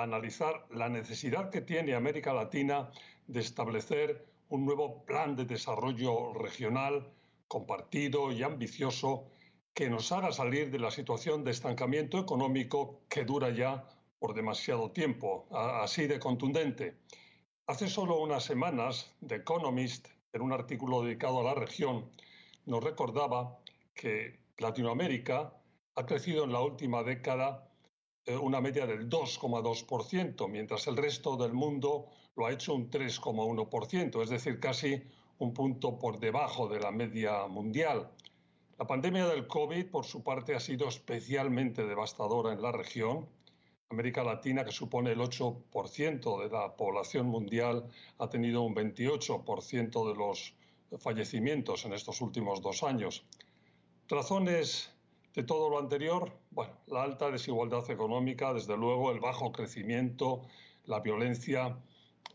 analizar la necesidad que tiene América Latina de establecer un nuevo plan de desarrollo regional compartido y ambicioso que nos haga salir de la situación de estancamiento económico que dura ya por demasiado tiempo, así de contundente. Hace solo unas semanas, The Economist, en un artículo dedicado a la región, nos recordaba que Latinoamérica ha crecido en la última década una media del 2,2%, mientras el resto del mundo lo ha hecho un 3,1%, es decir, casi un punto por debajo de la media mundial. La pandemia del COVID, por su parte, ha sido especialmente devastadora en la región. América Latina, que supone el 8% de la población mundial, ha tenido un 28% de los fallecimientos en estos últimos dos años. Razones de todo lo anterior, bueno, la alta desigualdad económica, desde luego el bajo crecimiento, la violencia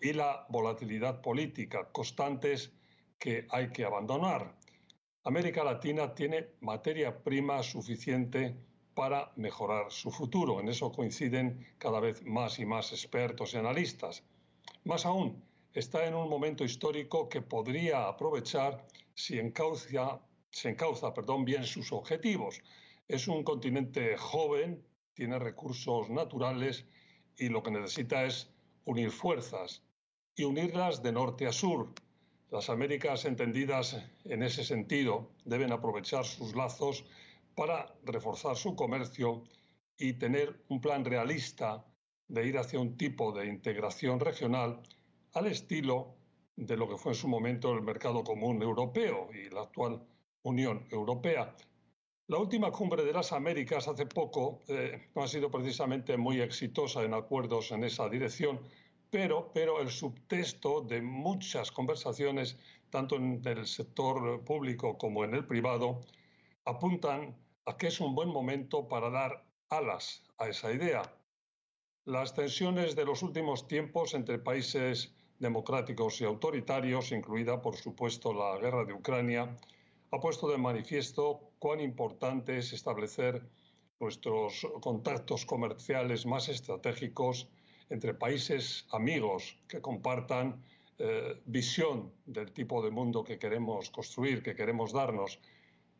y la volatilidad política constantes que hay que abandonar. América Latina tiene materia prima suficiente para mejorar su futuro. En eso coinciden cada vez más y más expertos y analistas. Más aún, está en un momento histórico que podría aprovechar si encauza, se encauza perdón, bien sus objetivos. Es un continente joven, tiene recursos naturales y lo que necesita es unir fuerzas y unirlas de norte a sur. Las Américas entendidas en ese sentido deben aprovechar sus lazos para reforzar su comercio y tener un plan realista de ir hacia un tipo de integración regional al estilo de lo que fue en su momento el mercado común europeo y la actual Unión Europea. La última cumbre de las Américas hace poco eh, no ha sido precisamente muy exitosa en acuerdos en esa dirección, pero, pero el subtexto de muchas conversaciones, tanto en el sector público como en el privado, apuntan a que es un buen momento para dar alas a esa idea. Las tensiones de los últimos tiempos entre países democráticos y autoritarios, incluida por supuesto la guerra de Ucrania, ha puesto de manifiesto cuán importante es establecer nuestros contactos comerciales más estratégicos entre países amigos que compartan eh, visión del tipo de mundo que queremos construir, que queremos darnos.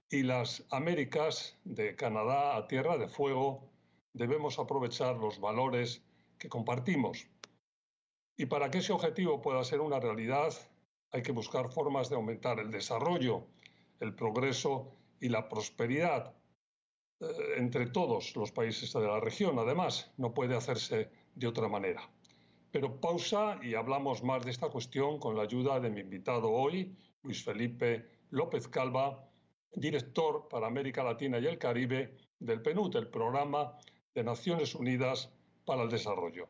Y las Américas, de Canadá a Tierra de Fuego, debemos aprovechar los valores que compartimos. Y para que ese objetivo pueda ser una realidad, hay que buscar formas de aumentar el desarrollo, el progreso y la prosperidad eh, entre todos los países de la región. Además, no puede hacerse de otra manera. Pero pausa y hablamos más de esta cuestión con la ayuda de mi invitado hoy, Luis Felipe López Calva, director para América Latina y el Caribe del PNUD, el Programa de Naciones Unidas para el Desarrollo.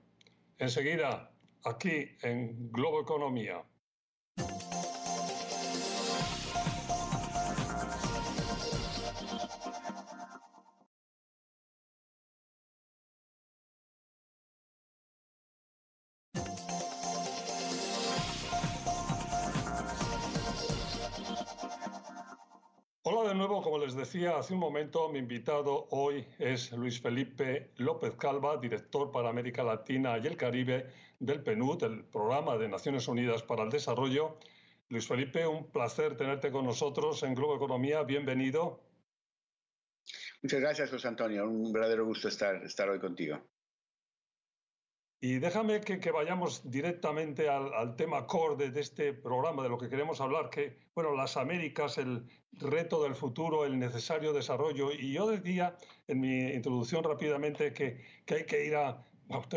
Enseguida, aquí en Globo Economía. Hace un momento, mi invitado hoy es Luis Felipe López Calva, director para América Latina y el Caribe del PNUD, el Programa de Naciones Unidas para el Desarrollo. Luis Felipe, un placer tenerte con nosotros en Globo Economía. Bienvenido. Muchas gracias, José Antonio. Un verdadero gusto estar, estar hoy contigo. Y déjame que, vayamos directamente al, tema core de, este programa, de lo que queremos hablar, que, bueno, las Américas, el reto del futuro, el necesario desarrollo. Y yo decía en mi introducción rápidamente que, hay que ir a,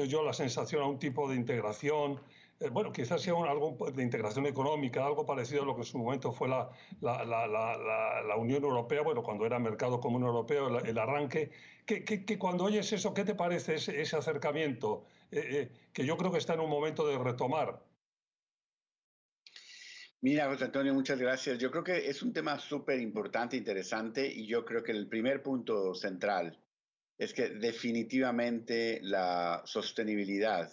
yo la sensación, a un tipo de integración eh, bueno, quizás sea algo de integración económica, algo parecido a lo que en su momento fue la, la, Unión Europea, bueno, cuando era Mercado Común Europeo, el, arranque. Que, cuando oyes eso, ¿qué te parece ese, acercamiento? Eh, eh, que yo creo que está en un momento de retomar. Mira, José Antonio, muchas gracias. Yo creo que es un tema súper importante, interesante, y yo creo que el primer punto central es que definitivamente la sostenibilidad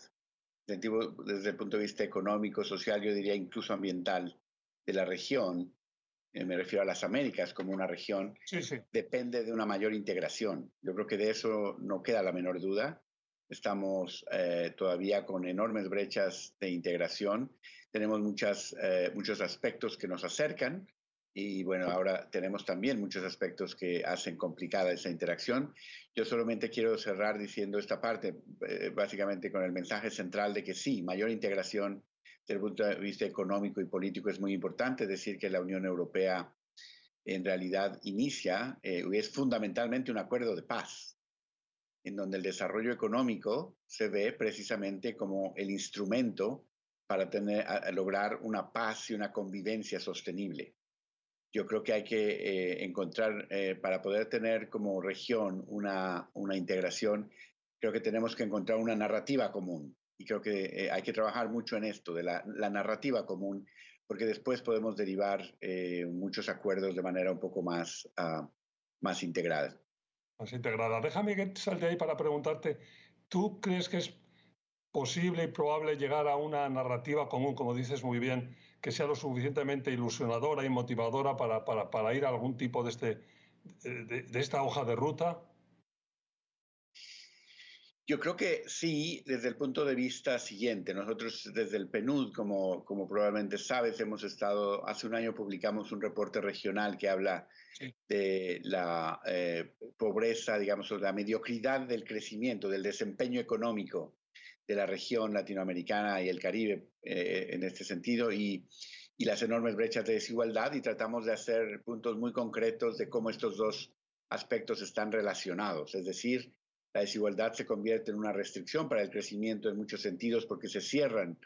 desde el punto de vista económico, social, yo diría incluso ambiental de la región, eh, me refiero a las Américas como una región, depende de una mayor integración. Yo creo que de eso no queda la menor duda. Estamos eh, todavía con enormes brechas de integración. Tenemos muchas, eh, muchos aspectos que nos acercan, y bueno, ahora tenemos también muchos aspectos que hacen complicada esa interacción. Yo solamente quiero cerrar diciendo esta parte, eh, básicamente con el mensaje central de que sí, mayor integración desde el punto de vista económico y político es muy importante. Decir que la Unión Europea en realidad inicia, eh, es fundamentalmente un acuerdo de paz, en donde el desarrollo económico se ve precisamente como el instrumento para tener, lograr una paz y una convivencia sostenible yo creo que hay que eh, encontrar, eh, para poder tener como región una, una, integración, creo que tenemos que encontrar una narrativa común. Y creo que eh, hay que trabajar mucho en esto, de la, la narrativa común, porque después podemos derivar muchos acuerdos de manera un poco más, uh, más integrada. Más integrada. Déjame que salte ahí para preguntarte, ¿tú crees que es posible y probable llegar a una narrativa común, como dices muy bien, que sea lo suficientemente ilusionadora y motivadora para, para, para ir a algún tipo de, este, de, de, esta hoja de ruta? Yo creo que sí, desde el punto de vista siguiente. Nosotros desde el PNUD, como, como probablemente sabes, hemos estado, hace un año publicamos un reporte regional que habla de la eh, pobreza, digamos, la mediocridad del crecimiento, del desempeño económico de la región latinoamericana y el Caribe eh, en este sentido y, y, las enormes brechas de desigualdad y tratamos de hacer puntos muy concretos de cómo estos dos aspectos están relacionados. Es decir, la desigualdad se convierte en una restricción para el crecimiento en muchos sentidos porque se cierran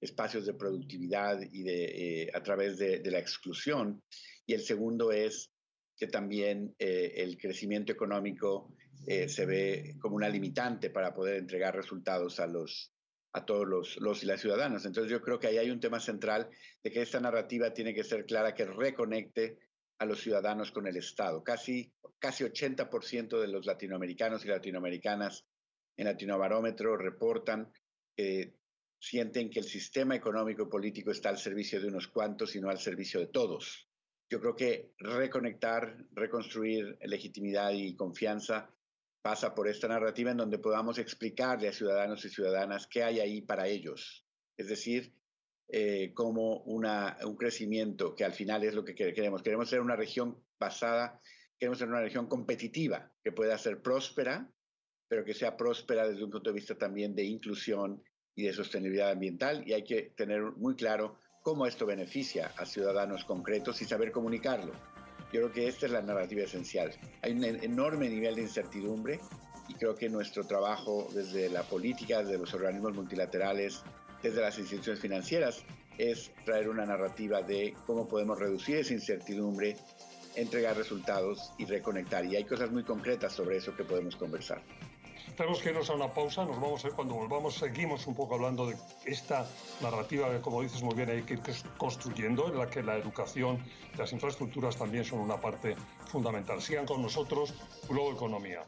espacios de productividad y de, eh, a través de, de, la exclusión. Y el segundo es que también eh, el crecimiento económico eh, se ve como una limitante para poder entregar resultados a, los, a todos los, los y las ciudadanos. Entonces yo creo que ahí hay un tema central de que esta narrativa tiene que ser clara, que reconecte a los ciudadanos con el Estado. Casi, casi 80% de los latinoamericanos y latinoamericanas en Latinobarómetro reportan que sienten que el sistema económico y político está al servicio de unos cuantos y no al servicio de todos. Yo creo que reconectar, reconstruir legitimidad y confianza pasa por esta narrativa en donde podamos explicarle a ciudadanos y ciudadanas qué hay ahí para ellos. Es decir, eh, como un crecimiento que al final es lo que queremos. Queremos ser una región basada, queremos ser una región competitiva, que pueda ser próspera, pero que sea próspera desde un punto de vista también de inclusión y de sostenibilidad ambiental. Y hay que tener muy claro cómo esto beneficia a ciudadanos concretos y saber comunicarlo. Yo creo que esta es la narrativa esencial. Hay un enorme nivel de incertidumbre y creo que nuestro trabajo desde la política, desde los organismos multilaterales, desde las instituciones financieras, es traer una narrativa de cómo podemos reducir esa incertidumbre, entregar resultados y reconectar. Y hay cosas muy concretas sobre eso que podemos conversar. Tenemos que irnos a una pausa, nos vamos a ver cuando volvamos, seguimos un poco hablando de esta narrativa que, como dices muy bien, hay que ir construyendo, en la que la educación y las infraestructuras también son una parte fundamental. Sigan con nosotros, Globo Economía.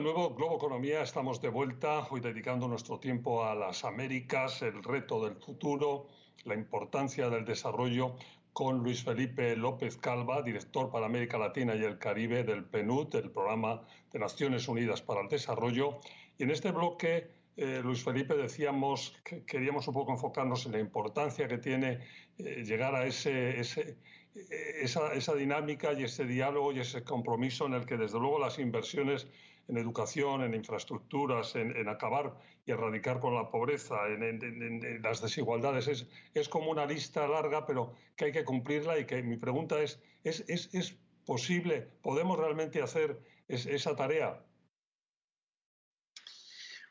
De nuevo, Globo Economía, estamos de vuelta, hoy dedicando nuestro tiempo a las Américas, el reto del futuro, la importancia del desarrollo con Luis Felipe López Calva, director para América Latina y el Caribe del PNUD, del Programa de Naciones Unidas para el Desarrollo. Y en este bloque, eh, Luis Felipe, decíamos que queríamos un poco enfocarnos en la importancia que tiene eh, llegar a ese, ese esa, esa, dinámica y ese diálogo y ese compromiso en el que desde luego las inversiones en educación, en infraestructuras, en, acabar y erradicar con la pobreza, en, las desigualdades. Es, es, como una lista larga, pero que hay que cumplirla y que mi pregunta es, ¿es, es, es posible, podemos realmente hacer esa tarea?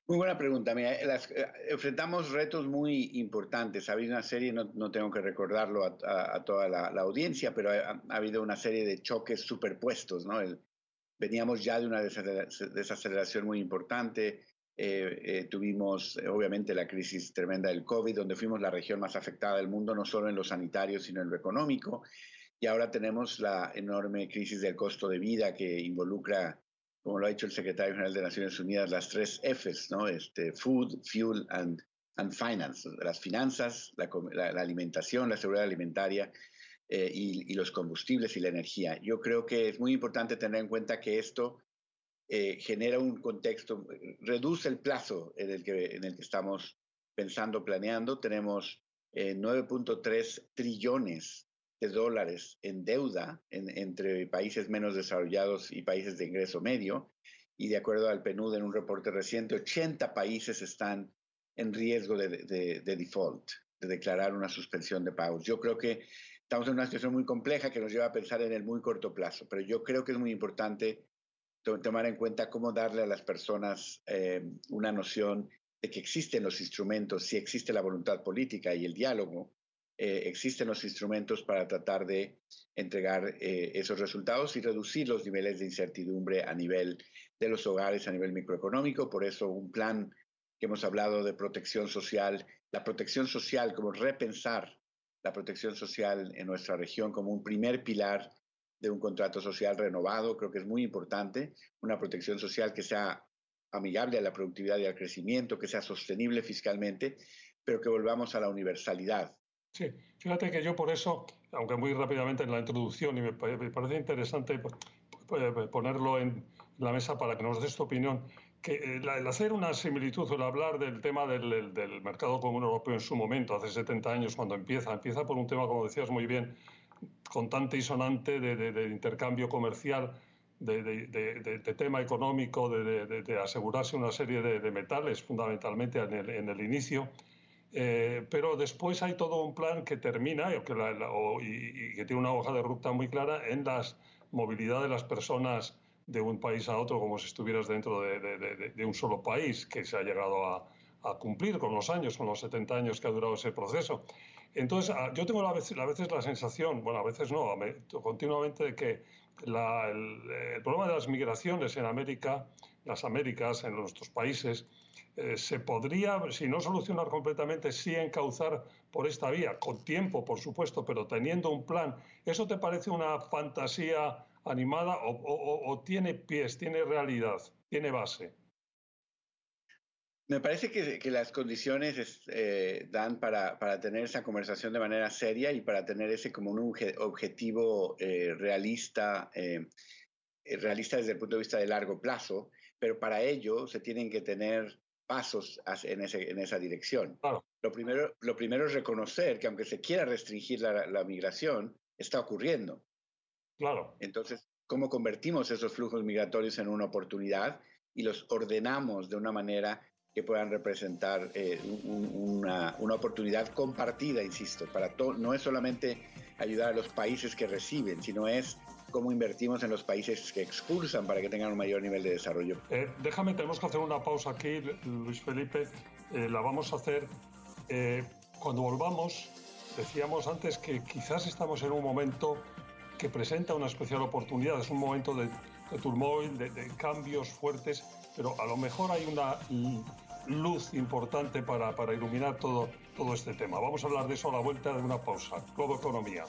Muy buena pregunta. Mira, eh, enfrentamos retos muy importantes. Ha habido una serie, no, tengo que recordarlo a, toda la, audiencia, pero ha, habido una serie de choques superpuestos. ¿no? veníamos ya de una desaceleración muy importante. Eh, eh, tuvimos, obviamente, la crisis tremenda del COVID, donde fuimos la región más afectada del mundo, no solo en lo sanitario, sino en lo económico. Y ahora tenemos la enorme crisis del costo de vida que involucra como lo ha dicho el secretario general de Naciones Unidas, las tres Fs, ¿no? Este, food, fuel and, and finance, las finanzas, la, alimentación, la seguridad alimentaria eh, y, los combustibles y la energía. Yo creo que es muy importante tener en cuenta que esto eh, genera un contexto, reduce el plazo en el que, en el que estamos pensando, planeando. Tenemos 9.3 eh, trillones de dólares en deuda entre países menos desarrollados y países de ingreso medio. Y de acuerdo al PNUD, en un reporte reciente, 80 países están en riesgo de, default, de declarar una suspensión de pagos. Yo creo que estamos en una situación muy compleja que nos lleva a pensar en el muy corto plazo, pero yo creo que es muy importante tomar en cuenta cómo darle a las personas eh, una noción de que existen los instrumentos, si existe la voluntad política y el diálogo, eh, existen los instrumentos para tratar de entregar eh, esos resultados y reducir los niveles de incertidumbre a nivel de los hogares, a nivel microeconómico. Por eso un plan que hemos hablado de protección social, la protección social, como repensar la protección social en nuestra región como un primer pilar de un contrato social renovado, creo que es muy importante, una protección social que sea amigable a la productividad y al crecimiento, que sea sostenible fiscalmente, pero que volvamos a la universalidad Sí, fíjate que yo por eso, aunque muy rápidamente en la introducción, y me, parece interesante ponerlo en la mesa para que nos des tu opinión, que eh, el hacer una similitud o el hablar del tema del, mercado común europeo en su momento, hace 70 años cuando empieza, empieza por un tema, como decías muy bien, contante y sonante de, intercambio comercial, de, tema económico, de, asegurarse una serie de, metales, fundamentalmente en el, en el inicio eh, pero después hay todo un plan que termina y que, tiene una hoja de ruta muy clara en la movilidad de las personas de un país a otro como si estuvieras dentro de, un solo país, que se ha llegado a, cumplir con los años, con los 70 años que ha durado ese proceso. Entonces, ah, yo tengo a veces, a veces la sensación, bueno, a veces no, continuamente de que el, el problema de las migraciones en América, las Américas, en nuestros países, eh, se podría, si no solucionar completamente, sí encauzar por esta vía, con tiempo, por supuesto, pero teniendo un plan. ¿Eso te parece una fantasía animada o, tiene pies, tiene realidad, tiene base? Me parece que, las condiciones eh, dan para, tener esa conversación de manera seria y para tener ese como un objetivo eh, realista, realista desde el punto de vista de largo plazo, pero para ello se tienen que tener pasos en, ese, en esa dirección. Lo, primero, lo primero es reconocer que aunque se quiera restringir la, migración, está ocurriendo. Claro. Entonces, ¿cómo convertimos esos flujos migratorios en una oportunidad y los ordenamos de una manera que puedan representar eh, una, una, oportunidad compartida, insisto, para todo, no es solamente ayudar a los países que reciben, sino es cómo invertimos en los países que expulsan para que tengan un mayor nivel de desarrollo. Eh, déjame, tenemos que hacer una pausa aquí, Luis Felipe. Eh, la vamos a hacer eh, cuando volvamos. Decíamos antes que quizás estamos en un momento que presenta una especial oportunidad. Es un momento de, de turmoil, de, de, cambios fuertes, pero a lo mejor hay una luz importante para, para iluminar todo, todo este tema. Vamos a hablar de eso a la vuelta de una pausa. Globo Economía.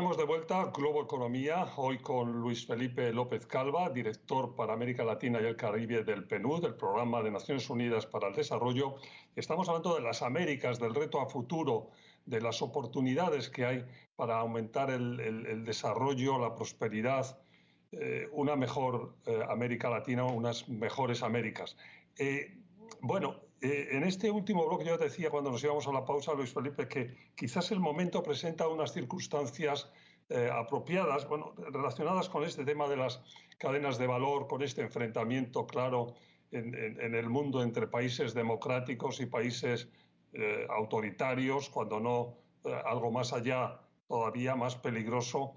Estamos de vuelta, Globo Economía, hoy con Luis Felipe López Calva, director para América Latina y el Caribe del PNUD, del Programa de Naciones Unidas para el Desarrollo. Estamos hablando de las Américas, del reto a futuro, de las oportunidades que hay para aumentar el, desarrollo, la prosperidad eh, una mejor eh, América Latina, unas mejores Américas. bueno, en este último bloque yo decía cuando nos íbamos a la pausa, Luis Felipe, que quizás el momento presenta unas circunstancias apropiadas, bueno, relacionadas con este tema de las cadenas de valor, con este enfrentamiento claro en, el mundo entre países democráticos y países eh, autoritarios, cuando no eh, algo más allá, todavía más peligroso,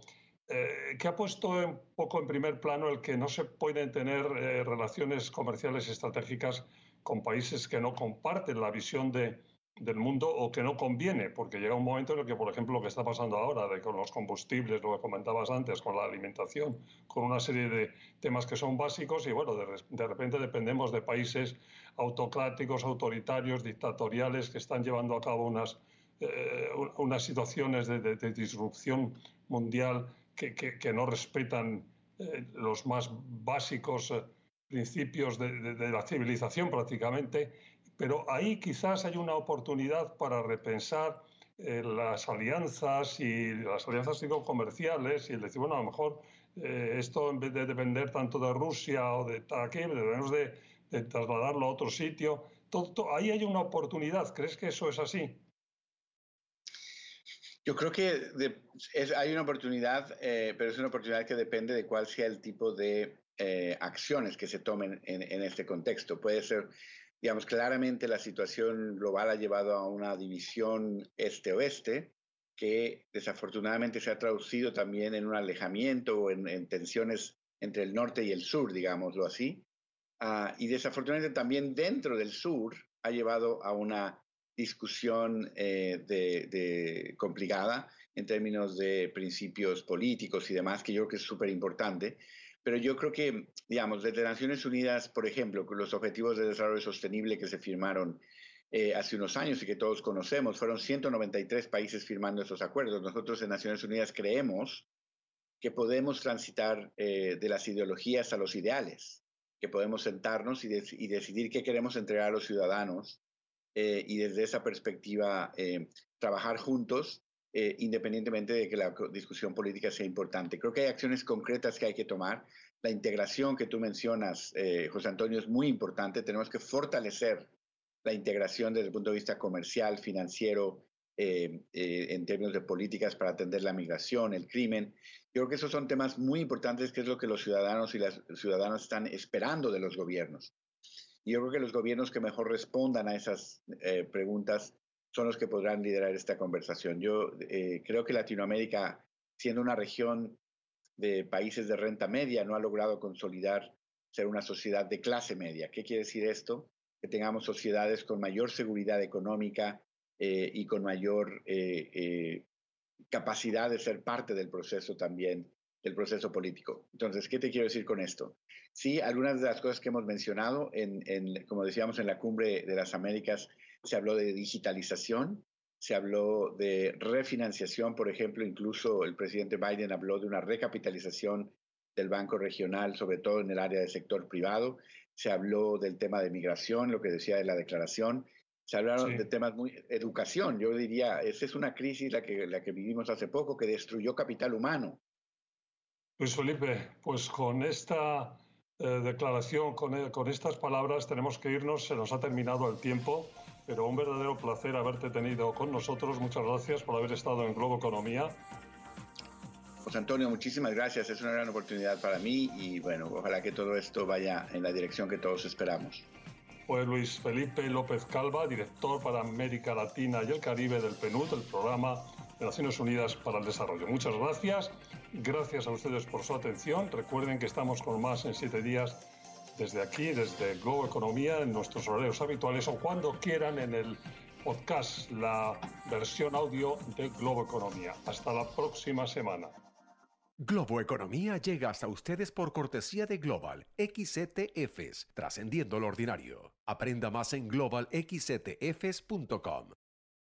eh, que ha puesto un poco en primer plano el que no se pueden tener relaciones comerciales estratégicas con países que no comparten la visión de, del mundo o que no conviene, porque llega un momento en el que, por ejemplo, lo que está pasando ahora de con los combustibles, lo que comentabas antes, con la alimentación, con una serie de temas que son básicos y, bueno, de, repente dependemos de países autocráticos, autoritarios, dictatoriales, que están llevando a cabo unas, eh, unas situaciones de, disrupción mundial que, que, no respetan eh, los más básicos eh, principios de la civilización prácticamente pero ahí quizás hay una oportunidad para repensar eh, las alianzas y las alianzas comerciales y decir, bueno, a lo mejor eh, esto en vez de depender tanto de Rusia o de aquí, debemos de, trasladarlo a otro sitio. Ahí hay una oportunidad. ¿Crees que eso es así? Yo creo que hay una oportunidad, eh, pero es una oportunidad que depende de cuál sea el tipo de acciones que se tomen en, en, este contexto. Puede ser digamos, claramente la situación global ha llevado a una división este-oeste que desafortunadamente se ha traducido también en un alejamiento o en, tensiones entre el norte y el sur, digámoslo así. Ah, y desafortunadamente también dentro del sur ha llevado a una discusión eh, de, complicada en términos de principios políticos y demás, que yo creo que es súper importante. Pero yo creo que, digamos, desde Naciones Unidas, por ejemplo, los Objetivos de Desarrollo Sostenible que se firmaron eh, hace unos años y que todos conocemos, fueron 193 países firmando esos acuerdos. Nosotros en Naciones Unidas creemos que podemos transitar eh, de las ideologías a los ideales, que podemos sentarnos y, decidir qué queremos entregar a los ciudadanos eh, y desde esa perspectiva trabajar juntos eh, independientemente de que la discusión política sea importante. Creo que hay acciones concretas que hay que tomar. La integración que tú mencionas, eh, José Antonio, es muy importante. Tenemos que fortalecer la integración desde el punto de vista comercial, financiero, eh, en términos de políticas para atender la migración, el crimen. Yo creo que esos son temas muy importantes, que es lo que los ciudadanos y las ciudadanas están esperando de los gobiernos. Y yo creo que los gobiernos que mejor respondan a esas preguntas son los que podrán liderar esta conversación. Yo eh, creo que Latinoamérica, siendo una región de países de renta media, no ha logrado consolidar ser una sociedad de clase media. ¿Qué quiere decir esto? Que tengamos sociedades con mayor seguridad económica eh, y con mayor eh, capacidad de ser parte del proceso también, del proceso político. Entonces, ¿qué te quiero decir con esto? Sí, algunas de las cosas que hemos mencionado, en, como decíamos en la cumbre de las Américas, se habló de digitalización, se habló de refinanciación, por ejemplo, incluso el presidente Biden habló de una recapitalización del Banco Regional, sobre todo en el área del sector privado, se habló del tema de migración, lo que decía de la declaración, se hablaron de temas muy educación, yo diría, esa es una crisis la que, la que vivimos hace poco, que destruyó capital humano. Luis Felipe, pues con esta eh, declaración, con, con estas palabras tenemos que irnos, se nos ha terminado el tiempo pero un verdadero placer haberte tenido con nosotros. Muchas gracias por haber estado en Globo Economía. José Antonio, muchísimas gracias. Es una gran oportunidad para mí y bueno, ojalá que todo esto vaya en la dirección que todos esperamos. Pues Luis Felipe López Calva, director para América Latina y el Caribe del PNUD, el programa de Naciones Unidas para el Desarrollo. Muchas gracias. Gracias a ustedes por su atención. Recuerden que estamos con más en siete días desde aquí, desde Globo Economía, en nuestros horarios habituales o cuando quieran en el podcast, la versión audio de Globo Economía. Hasta la próxima semana. Globo Economía llega hasta ustedes por cortesía de Global XTFs, trascendiendo lo ordinario. Aprenda más en globalxtfs.com.